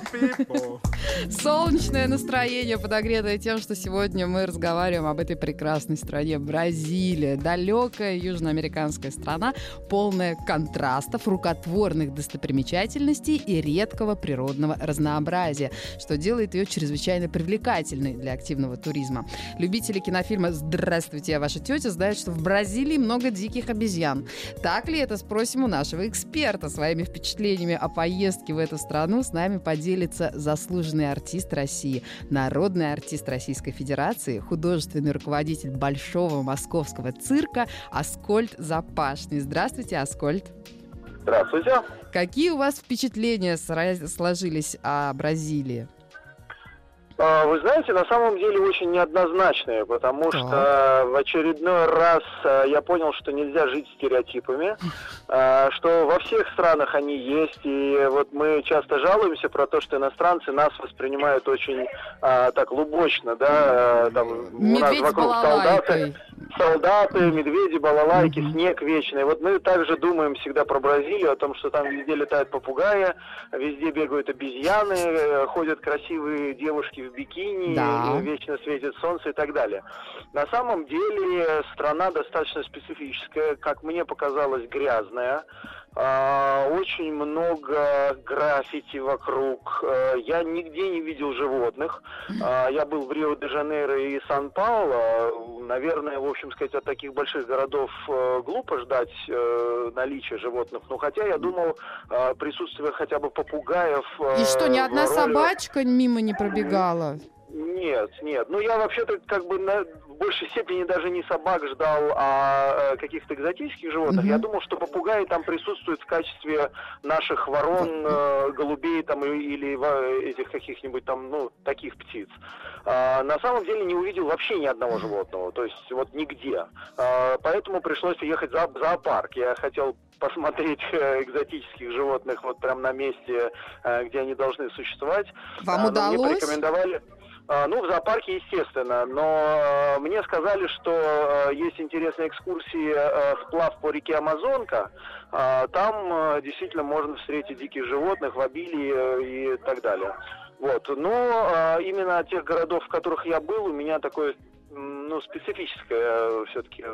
Бразилия. Солнечное настроение, подогретое тем, что сегодня мы разговариваем об этой прекрасной стране Бразилия. Далекая южноамериканская страна, полная контрастов, рукотворных достопримечательностей и редкого природного разнообразия, что делает ее чрезвычайно привлекательной для активного туризма. Любители кинофильма «Здравствуйте, я ваша тетя» знают, что в Бразилии много диких обезьян. Так ли это, спросим у нашего эксперта. Своими впечатлениями о поездке в эту страну с нами поделится заслуженный артист России, народный артист Российской Федерации, художественный руководитель Большого Московского цирка Аскольд Запашный. Здравствуйте, Аскольд. Здравствуйте. Какие у вас впечатления сложились о Бразилии? А, вы знаете, на самом деле очень неоднозначные, потому Так. что в очередной раз а, я понял, что нельзя жить стереотипами, а, что во всех странах они есть, и вот мы часто жалуемся про то, что иностранцы нас воспринимают очень так лубочно, да, там у нас Медведь вокруг солдаты. Солдаты, медведи, балалайки, Мгм. снег вечный. Вот мы также думаем всегда про Бразилию, о том, что там везде летают попугаи, везде бегают обезьяны, э, ходят красивые девушки в бикини, Да. вечно светит солнце и так далее. На самом деле страна достаточно специфическая, как мне показалось, грязная. А, Очень много граффити вокруг. Э, Я нигде не видел животных. А, Я был в Рио-де-Жанейро и Сан-Пауло. Наверное, в общем сказать, от таких больших городов э, глупо ждать э, наличия животных. Но хотя я думал, присутствие хотя бы попугаев... И что, ни одна роли- собачка мимо не пробегала? нет, нет. Ну, я вообще-то как бы на, в большей степени даже не собак ждал, а э, каких-то экзотических животных. Мгм. Я думал, что попугаи там присутствуют в качестве наших ворон, э, голубей там или этих каких-нибудь там, ну, таких птиц. А, на самом деле не увидел вообще ни одного животного, то есть вот нигде. А, поэтому пришлось ехать в зоопарк. Я хотел посмотреть э, экзотических животных вот прям на месте, э, где они должны существовать. Вам А, Мне удалось? порекомендовали. А, Ну, в зоопарке, естественно, но мне сказали, что э, есть интересные экскурсии э, сплав по реке Амазонка. А, Там э, действительно можно встретить диких животных в обилии э, и так далее. Вот. Но э, именно от тех городов, в которых я был, у меня такое ну, специфическое все-таки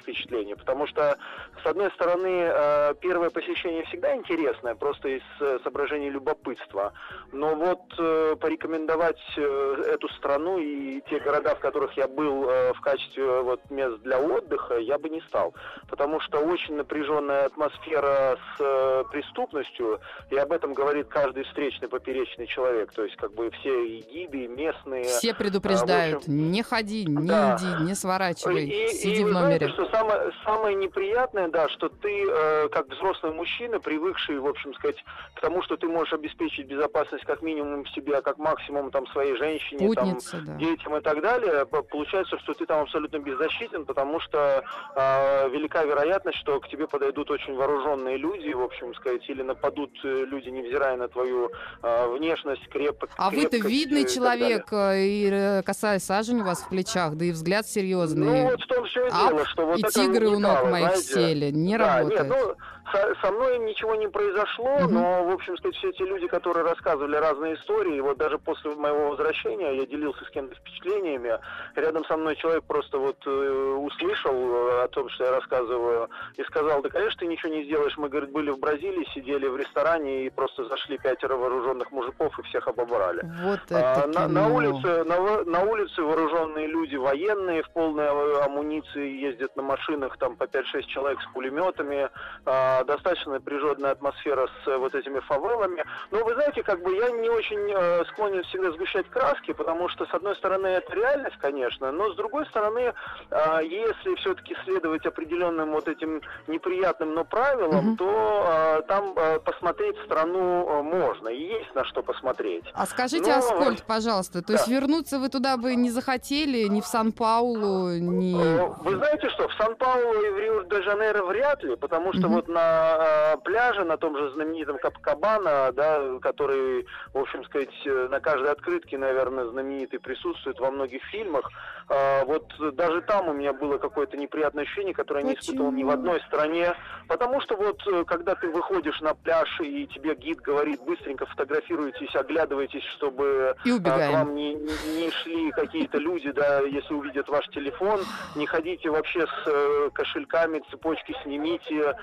впечатление, потому что, с одной стороны, э, первое посещение всегда интересное, просто из э, соображений любопытства, но вот э, порекомендовать э, эту страну и те города, в которых я был э, в качестве э, вот мест для отдыха, я бы не стал, потому что очень напряженная атмосфера с э, преступностью, и об этом говорит каждый встречный поперечный человек, то есть как бы все и гиды, и местные. Все предупреждают, А, в общем, не ходи, не да. иди, не сворачивай, И- сиди и в номере. знаете, что самое, самое неприятное, да, что ты, э, как взрослый мужчина, привыкший, в общем сказать, к тому, что ты можешь обеспечить безопасность как минимум себе, а как максимум там своей женщине, там, Путница, да. детям и так далее, получается, что ты там абсолютно беззащитен, потому что э, велика вероятность, что к тебе подойдут очень вооруженные люди, в общем сказать, или нападут э, люди, невзирая на твою э, внешность, крепость. А вы-то крепкость, э, видный и человек, э, и косая сажень у вас в плечах, да и взгляд серьезный. Ну, вот в том все и Ап, дело, что вот и это тигры у ног моих знаете. сели, не да, работает. Нет, ну, со, со мной ничего не произошло, Мгм. но, в общем сказать, все эти люди, которые рассказывали разные истории, вот даже после моего возвращения я делился с кем-то впечатлениями, рядом со мной человек просто вот э, услышал э, о том, что я рассказываю, и сказал, да, конечно, ты ничего не сделаешь, мы, говорит, были в Бразилии, сидели в ресторане и просто зашли пятеро вооруженных мужиков и всех обобрали. Вот А, это на, на кино. улице на, на улице вооруженные люди военные в полной а, амуниции, ездят на машинах там по 5-6 человек с пулеметами, э, достаточно напряженная атмосфера с э, вот этими фавелами. Но вы знаете, как бы я не очень э, склонен всегда сгущать краски, потому что, с одной стороны, это реальность, конечно, но с другой стороны, э, если все-таки следовать определенным вот этим неприятным, но правилам, mm-hmm. то э, там э, посмотреть страну э, можно, и есть на что посмотреть. А скажите, но... Аскольд, пожалуйста, то да. есть вернуться вы туда бы не захотели, ни в Сан-Паулу, ни... Э, вы знаете что, в Сан-Паулу и в Рио-де-Жанейро вряд ли, потому что mm-hmm. вот на э, пляже, на том же знаменитом Капкабана, да, который, в общем сказать, э, на каждой открытке, наверное, знаменитый присутствует во многих фильмах, э, вот даже там у меня было какое-то неприятное ощущение, которое я не испытывал ни в одной стране, потому что вот когда ты выходишь на пляж и тебе гид говорит, быстренько фотографируйтесь, оглядывайтесь, чтобы и к вам не, не шли какие-то люди, да, если увидят ваш телефон, не ходите вообще с кошельками, цепочки снимите,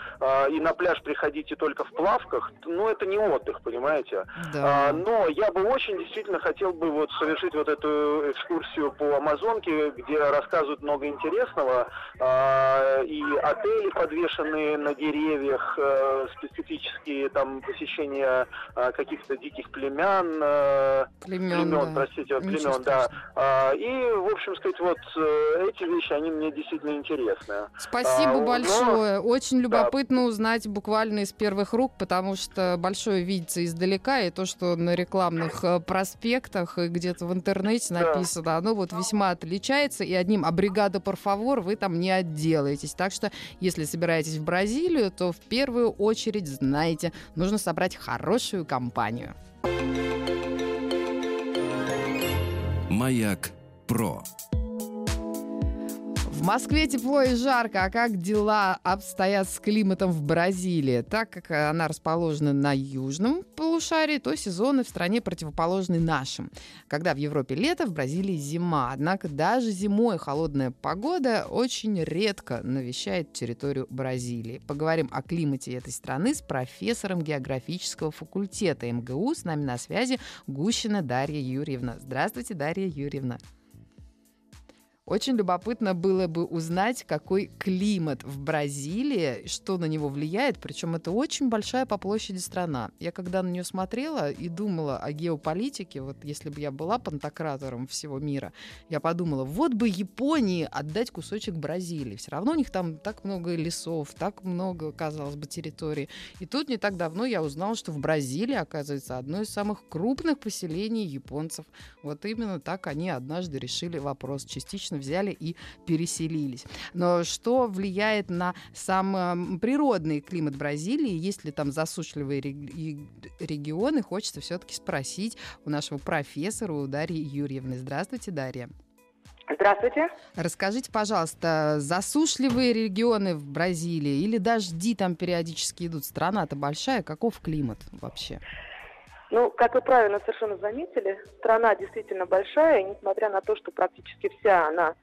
и на пляж приходите только в плавках, ну это не отдых, понимаете? Да. А, но я бы очень действительно хотел бы вот совершить вот эту экскурсию по Амазонке, где рассказывают много интересного, а, и отели подвешенные на деревьях, а, специфические там посещения а, каких-то диких племен, а, племен, племен да. простите, племен, да. А, и, в общем сказать, вот э, эти вещи, они мне действительно интересны. Спасибо а, большое. Но... Очень любопытно да. узнать буквально из первых рук, потому что большое видится издалека, и то, что на рекламных э, проспектах и где-то в интернете написано, да. оно вот весьма отличается, и одним «абригада парфавор» вы там не отделаетесь. Так что, если собираетесь в Бразилию, то в первую очередь, знаете, нужно собрать хорошую компанию. Маяк Про. В Москве тепло и жарко. А как дела обстоят с климатом в Бразилии? Так как она расположена на южном полушарии, то сезоны в стране противоположны нашим. Когда в Европе лето, в Бразилии зима. Однако даже зимой холодная погода очень редко навещает территорию Бразилии. Поговорим о климате этой страны с профессором географического факультета МГУ. С нами на связи Гущина Дарья Юрьевна. Здравствуйте, Дарья Юрьевна. Очень любопытно было бы узнать, какой климат в Бразилии, что на него влияет. Причем это очень большая по площади страна. Я когда на нее смотрела и думала о геополитике, вот если бы я была пантократором всего мира, я подумала, вот бы Японии отдать кусочек Бразилии. Все равно у них там так много лесов, так много, казалось бы, территорий. И тут не так давно я узнала, что в Бразилии, оказывается, одно из самых крупных поселений японцев. Вот именно так они однажды решили вопрос частично взяли и переселились. Но что влияет на сам природный климат Бразилии? Есть ли там засушливые регионы? Хочется все-таки спросить у нашего профессора, у Дарьи Юрьевны. Здравствуйте, Дарья. Здравствуйте. Расскажите, пожалуйста, засушливые регионы в Бразилии или дожди там периодически идут? Страна-то большая, каков климат вообще? Ну, как вы правильно совершенно заметили, страна действительно большая, и несмотря на то, что практически вся она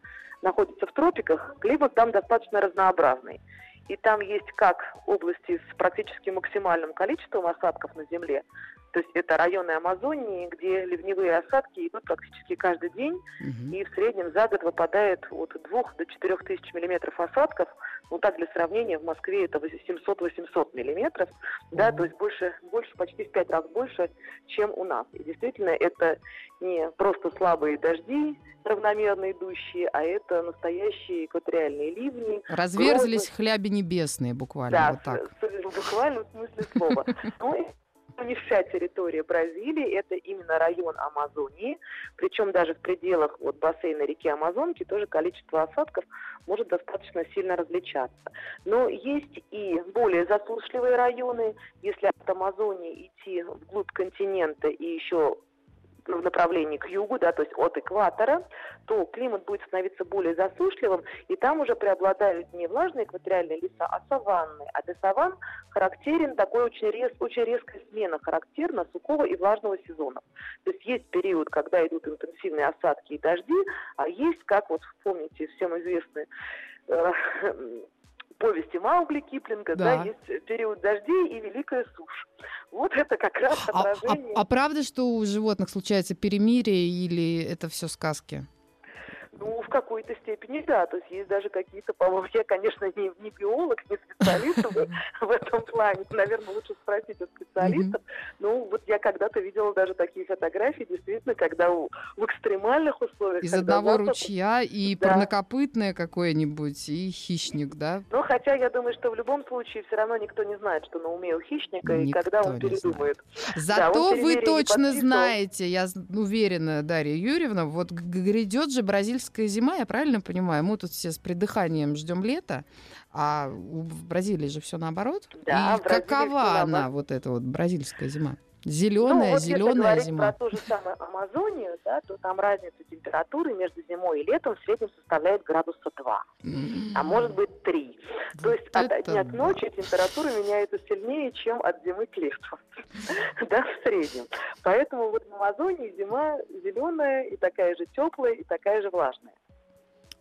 находится в тропиках, климат там достаточно разнообразный. И там есть как области с практически максимальным количеством осадков на Земле, то есть это районы Амазонии, где ливневые осадки идут практически каждый день, угу. и в среднем за год выпадает от 2 до 4 тысяч миллиметров осадков. Ну так для сравнения, в Москве это 700-800 миллиметров, угу. да, то есть больше, больше, почти в 5 раз больше, чем у нас. И действительно, это не просто слабые дожди, равномерно идущие, а это настоящие экваториальные ливни. Разверзлись грозы. хляби небесные буквально, да, вот так. в буквальном смысле слова. Ну, не вся территория Бразилии, это именно район Амазонии, причем даже в пределах вот, бассейна реки Амазонки тоже количество осадков может достаточно сильно различаться. Но есть и более засушливые районы, если от Амазонии идти вглубь континента и еще в направлении к югу, да, то есть от экватора, то климат будет становиться более засушливым, и там уже преобладают не влажные экваториальные леса, а саванны. А для саван характерен такой очень, рез, очень резкая смена характерна сухого и влажного сезонов. То есть есть период, когда идут интенсивные осадки и дожди, а есть, как вот помните, всем известный э, повести Маугли Киплинга, да. да, есть период дождей и великая сушь. Вот это как раз отражение. А, а, а правда, что у животных случается перемирие или это все сказки? Ну, в какой-то степени да. То есть есть даже какие-то, по-моему, я, конечно, не, не биолог, не специалист в этом плане. Наверное, лучше спросить у специалистов. Ну, вот я когда-то видела даже такие фотографии, действительно, когда в экстремальных условиях... Из одного ручья и парнокопытное какое-нибудь, и хищник, да? Ну, хотя я думаю, что в любом случае все равно никто не знает, что на уме у хищника, и когда он передумает. Зато вы точно знаете, я уверена, Дарья Юрьевна, вот грядет же бразильская зима, я правильно понимаю? Мы тут все с придыханием ждем лета, а в Бразилии же все наоборот. Да, И какова она, вот эта вот бразильская зима? Зеленая, ну, вот зеленая если зима. про ту же самую Амазонию, да, то там разница температуры между зимой и летом в среднем составляет градуса 2, mm-hmm. а может быть 3. Вот то есть от дня к ночи температура меняется сильнее, чем от зимы к лету. да, в среднем. Поэтому вот в Амазонии зима зеленая и такая же теплая, и такая же влажная.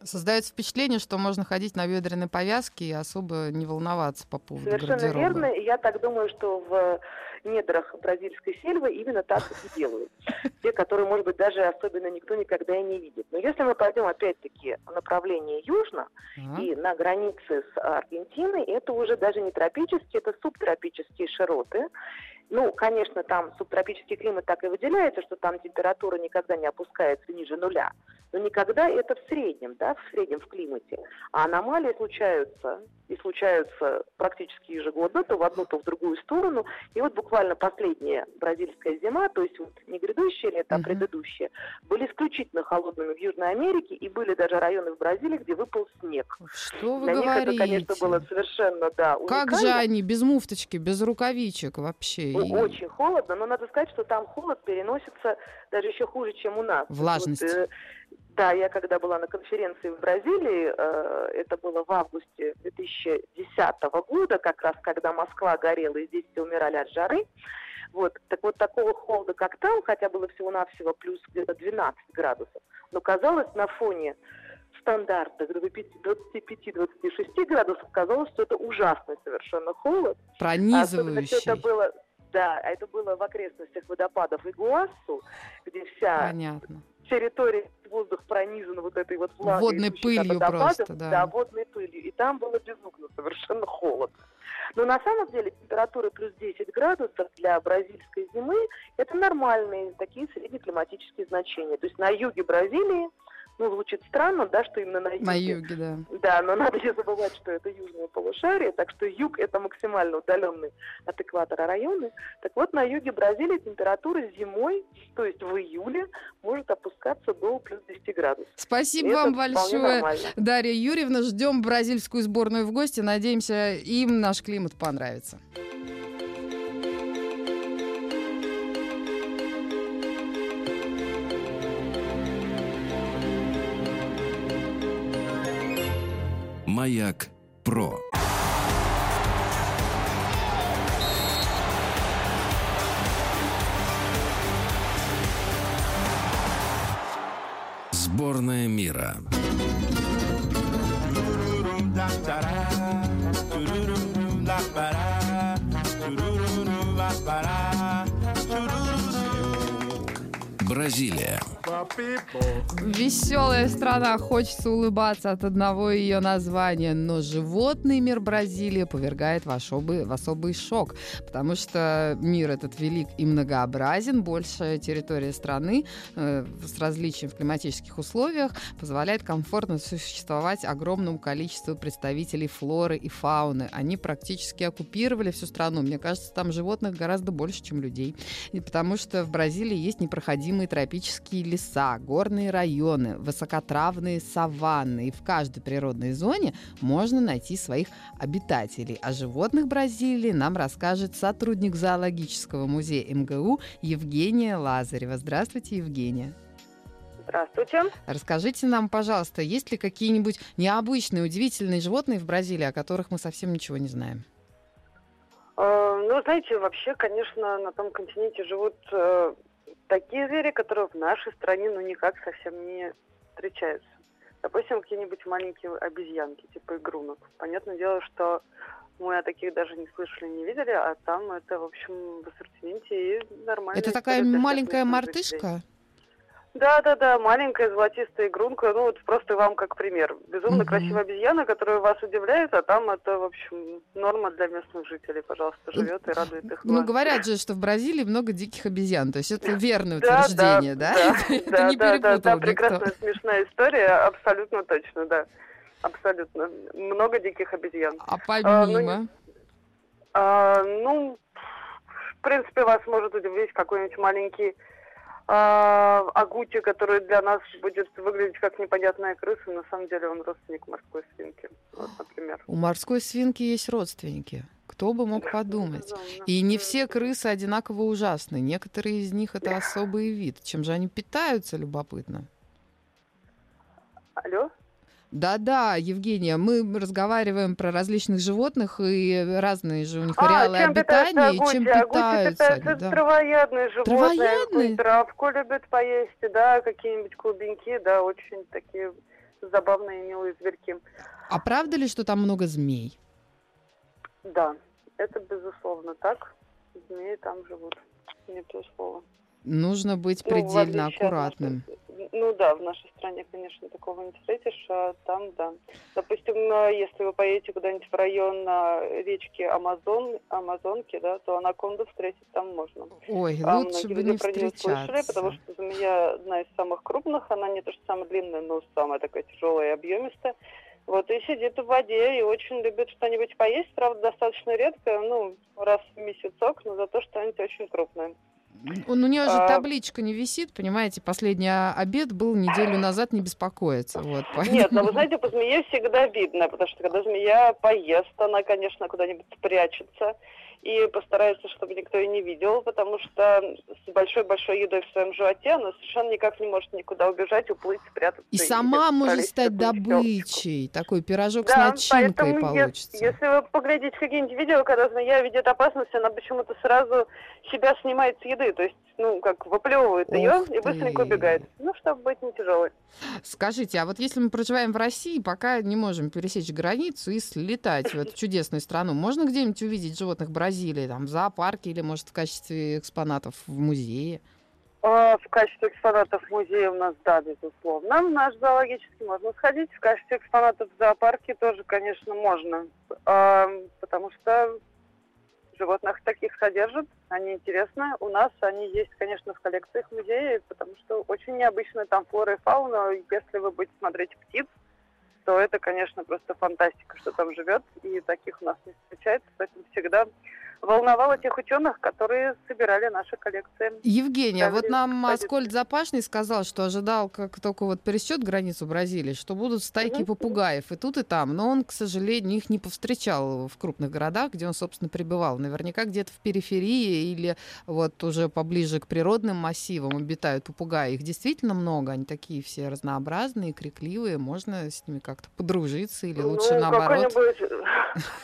Создается впечатление, что можно ходить на бедренной повязке и особо не волноваться по поводу Совершенно гардероба. верно. И я так думаю, что в недрах бразильской сельвы именно так и делают. Те, которые, может быть, даже особенно никто никогда и не видит. Но если мы пойдем, опять-таки, в направлении южно и на границе с Аргентиной, это уже даже не тропические, это субтропические широты. Ну, конечно, там субтропический климат так и выделяется, что там температура никогда не опускается ниже нуля. Но никогда это в среднем, да, в среднем в климате. А аномалии случаются, и случаются практически ежегодно, то в одну, то в другую сторону. И вот буквально последняя бразильская зима, то есть вот не грядущее лето, а предыдущее, были исключительно холодными в Южной Америке, и были даже районы в Бразилии, где выпал снег. Что вы Для говорите? них это, конечно, было совершенно, да, Как же они без муфточки, без рукавичек вообще? Ну, очень холодно, но надо сказать, что там холод переносится даже еще хуже, чем у нас. Влажность. Вот, э, да, я когда была на конференции в Бразилии, э, это было в августе 2010 года, как раз когда Москва горела и здесь все умирали от жары. Вот, так вот такого холода, как там, хотя было всего-навсего плюс где-то 12 градусов, но казалось на фоне стандартных 25-26 градусов, казалось, что это ужасный совершенно холод. Пронизывающий. Особенно, это было да, это было в окрестностях водопадов Игуассу, где вся Понятно. территория воздух пронизан вот этой вот влагой. Водной пылью просто, да. Да, водной пылью. И там было безумно, совершенно холодно. Но на самом деле температура плюс 10 градусов для бразильской зимы – это нормальные такие среднеклиматические значения. То есть на юге Бразилии ну, звучит странно, да, что именно на юге. На юге, да. Да, но надо не забывать, что это южное полушарие, так что юг – это максимально удаленный от экватора районы. Так вот, на юге Бразилии температура зимой, то есть в июле, может опускаться до плюс 10 градусов. Спасибо вам большое, Дарья Юрьевна. Ждем бразильскую сборную в гости. Надеемся, им наш климат понравится. Маяк Про. Сборная мира. Бразилия. Веселая страна, хочется улыбаться от одного ее названия, но животный мир Бразилии повергает в особый, в особый шок, потому что мир этот велик и многообразен, большая территория страны э, с различием в климатических условиях позволяет комфортно существовать огромному количеству представителей флоры и фауны. Они практически оккупировали всю страну. Мне кажется, там животных гораздо больше, чем людей, и потому что в Бразилии есть непроходимые тропические леса, леса, горные районы, высокотравные саванны. И в каждой природной зоне можно найти своих обитателей. О животных Бразилии нам расскажет сотрудник зоологического музея МГУ Евгения Лазарева. Здравствуйте, Евгения. Здравствуйте. Расскажите нам, пожалуйста, есть ли какие-нибудь необычные, удивительные животные в Бразилии, о которых мы совсем ничего не знаем? Э, ну, знаете, вообще, конечно, на том континенте живут э, такие звери, которые в нашей стране ну никак совсем не встречаются. Допустим, какие-нибудь маленькие обезьянки, типа игрунок. Понятное дело, что мы о таких даже не слышали, не видели, а там это, в общем, в ассортименте и нормально. Это такая маленькая мартышка? Да, да, да, маленькая золотистая игрунка, ну вот просто вам как пример. Безумно Мгм. красивая обезьяна, которая вас удивляет, а там это, в общем, норма для местных жителей, пожалуйста, живет и радует их. Ну, говорят же, что в Бразилии много диких обезьян. То есть это верное утверждение, да? Да, да, да, да, прекрасная смешная история, абсолютно точно, да. Абсолютно. Много диких обезьян. А ну, помимо... А, ну, в принципе, вас может удивить какой-нибудь маленький а, агути, который для нас будет выглядеть как непонятная крыса. На самом деле он родственник морской свинки, вот, например. У морской свинки есть родственники. Кто бы мог подумать? И не все крысы одинаково ужасны. Некоторые из них это особый вид. Чем же они питаются, любопытно. Алло? Да-да, Евгения, мы разговариваем про различных животных, и разные же у них А, ареалы чем обитания, и агути? чем Агути питаются питаются. Да. травоядные животные. Травоядные? Травку любят поесть, да, какие-нибудь клубеньки, да, очень такие забавные, милые зверьки. А правда ли, что там много змей? Да, это безусловно так. Змеи там живут. Не то слово. Нужно быть Ну, предельно аккуратным. нашей- Ну да, в нашей стране, конечно, такого не встретишь, а там да. Допустим, э, если вы поедете куда-нибудь в район э, речки Амазон, Амазонки, да, то анаконду встретить там можно. Ой, А лучше бы не неё слышали, встречаться. потому что змея одна из самых крупных, она не то что самая длинная, но самая такая тяжелая и объемистая. Вот, и сидит в воде, и очень любит что-нибудь поесть, правда, достаточно редко, ну, раз в месяцок, но зато что-нибудь очень крупное. Он, у нее же А- табличка не висит, понимаете, последний обед был неделю назад, не беспокоиться. Вот, Нет, но вы поэтому- знаете, по змее всегда видно, потому что когда змея поест, она, конечно, куда-нибудь спрячется и постарается, чтобы никто ее не видел, потому что с большой-большой едой в своем животе она совершенно никак не может никуда убежать, уплыть, спрятаться. И сама где-то может стать какую-нибудь щелочку. добычей. Такой пирожок с Да, начинкой поэтому е- получится. если вы поглядите какие-нибудь видео, когда змея видит опасность, она почему-то сразу себя снимает с еды, то есть, ну, как выплевывает ее и быстренько убегает. Ну, чтобы быть не тяжелой. Скажите, а вот если мы проживаем в России, пока не можем пересечь границу и слетать в эту чудесную страну, можно где-нибудь увидеть животных Бразилии, там, в зоопарке или, может, в качестве экспонатов в музее? А, В качестве экспонатов музея у нас, да, безусловно. В наш зоологический можно сходить. В качестве экспонатов в зоопарке тоже, конечно, можно. Потому что животных таких содержат, они интересны. У нас они есть, конечно, в коллекциях музея, потому что очень необычная там флора и фауна. Если вы будете смотреть птиц, то это, конечно, просто фантастика, что там живет, и таких у нас не встречается, поэтому всегда волновало тех ученых, которые собирали наши коллекции. Евгения, Ставили вот нам. Аскольд Запашный сказал, что ожидал, как только вот пересечет границу Бразилии, что будут стайки попугаев и тут, и там. Но он, к сожалению, их не повстречал в крупных городах, где он, собственно, пребывал. Наверняка где-то в периферии или вот уже поближе к природным массивам обитают попугаи. Их действительно много, они такие все разнообразные, крикливые. Можно с ними как-то подружиться или лучше ну, наоборот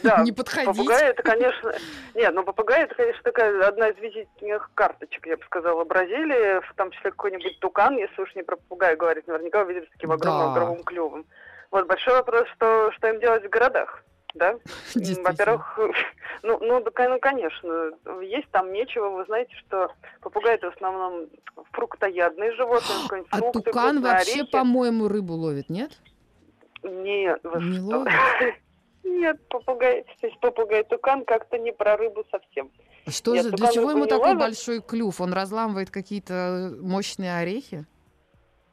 не подходить. Попугай это, конечно... Нет, ну попугай это, конечно, такая одна из визитных карточек, я бы сказала, Бразилии, в том числе какой-нибудь тукан, если уж не про попугая говорить, наверняка вы видели с таким огромным Да. огромным клювом. Вот большой вопрос, что, что им делать в городах, да? Во-первых, ну, ну, ну, конечно, есть там нечего. Вы знаете, что попугаи это в основном фруктоядные животные, А фрукты, тукан вообще, по-моему, рыбу ловит, нет? Нет, вы Не что? Нет, попугай, то есть попугай-тукан как-то не про рыбу совсем. Что Нет, же, для чего ему такой ловит. большой клюв? Он разламывает какие-то мощные орехи?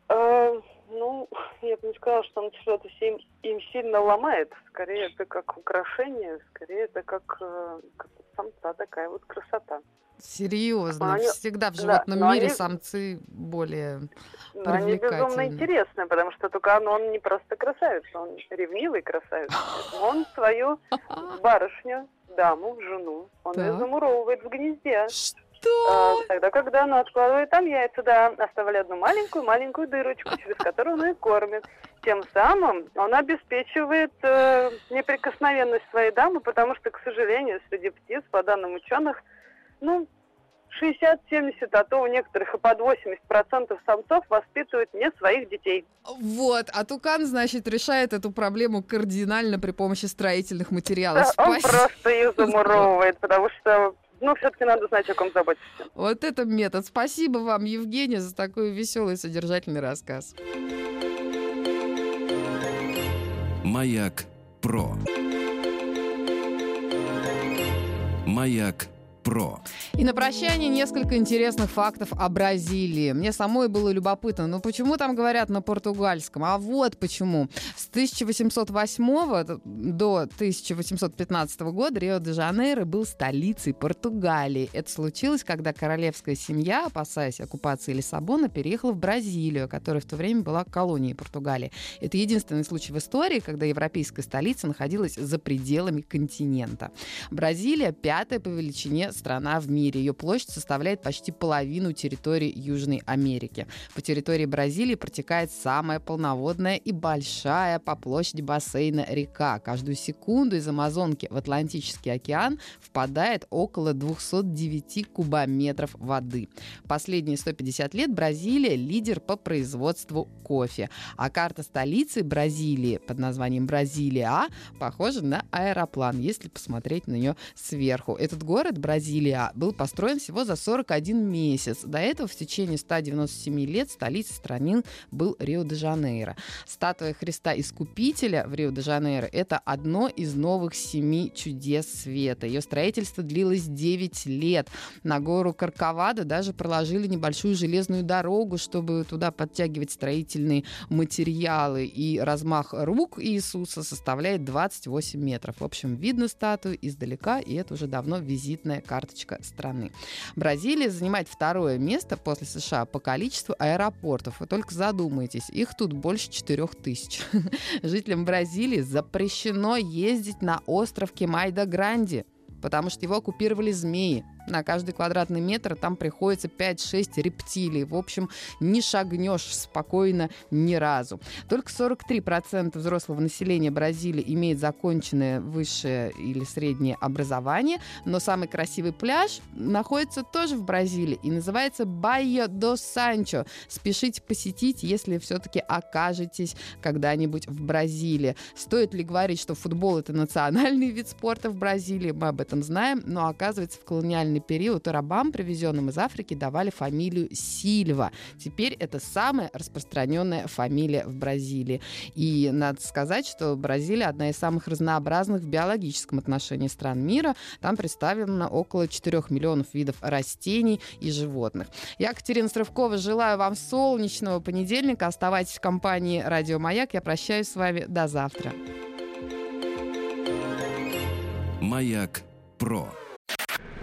Э, ну, я бы не сказала, что он что-то им, им сильно ломает. Скорее, это как украшение, скорее, это как, э, как самца такая вот красота. Серьезно, Они- всегда в да, животном но мире они- самцы более... Но они безумно интересны, потому что тукан, он не просто красавец, он ревнивый красавец. Он свою барышню, даму, жену, он ее Так. замуровывает в гнезде. Что? А, Тогда, когда она откладывает там яйца, да, оставляет одну маленькую-маленькую дырочку, через которую она их кормит. Тем самым он обеспечивает э, неприкосновенность своей дамы, потому что, к сожалению, среди птиц, по данным ученых, ну, 60-70, а то у некоторых и под 80% самцов воспитывают не своих детей. Вот, а тукан, значит, решает эту проблему кардинально при помощи строительных материалов. Да, он просто их замуровывает, потому что ну, все-таки надо знать, о ком заботишься. Вот это метод. Спасибо вам, Евгения, за такой веселый содержательный рассказ. Маяк про. Маяк про. И на прощание несколько интересных фактов о Бразилии. Мне самой было любопытно, ну почему там говорят на португальском? А вот почему. С 1808 до 1815 года Рио-де-Жанейро был столицей Португалии. Это случилось, когда королевская семья, опасаясь оккупации Лиссабона, переехала в Бразилию, которая в то время была колонией Португалии. Это единственный случай в истории, когда европейская столица находилась за пределами континента. Бразилия пятая по величине страна в мире. Ее площадь составляет почти половину территории Южной Америки. По территории Бразилии протекает самая полноводная и большая по площади бассейна река. Каждую секунду из Амазонки в Атлантический океан впадает около 209 кубометров воды. Последние 150 лет Бразилия лидер по производству кофе. А карта столицы Бразилии под названием Бразилия похожа на аэроплан, если посмотреть на нее сверху. Этот город Бразилия Бразилия, был построен всего за 41 месяц. До этого в течение 197 лет столицей страны был Рио-де-Жанейро. Статуя Христа Искупителя в Рио-де-Жанейро – это одно из новых семи чудес света. Ее строительство длилось 9 лет. На гору Карковада даже проложили небольшую железную дорогу, чтобы туда подтягивать строительные материалы. И размах рук Иисуса составляет 28 метров. В общем, видно статую издалека, и это уже давно визитная карточка страны. Бразилия занимает второе место после США по количеству аэропортов. Вы только задумайтесь, их тут больше 4 тысяч. Жителям Бразилии запрещено ездить на остров Кемайда-Гранди, потому что его оккупировали змеи на каждый квадратный метр там приходится 5-6 рептилий. В общем, не шагнешь спокойно ни разу. Только 43% взрослого населения Бразилии имеет законченное высшее или среднее образование, но самый красивый пляж находится тоже в Бразилии и называется Байо до Санчо. Спешите посетить, если все-таки окажетесь когда-нибудь в Бразилии. Стоит ли говорить, что футбол это национальный вид спорта в Бразилии? Мы об этом знаем, но оказывается в колониальном колониальный период рабам, привезенным из Африки, давали фамилию Сильва. Теперь это самая распространенная фамилия в Бразилии. И надо сказать, что Бразилия одна из самых разнообразных в биологическом отношении стран мира. Там представлено около 4 миллионов видов растений и животных. Я, Катерина Срывкова, желаю вам солнечного понедельника. Оставайтесь в компании «Радио Маяк». Я прощаюсь с вами. До завтра. Маяк Про.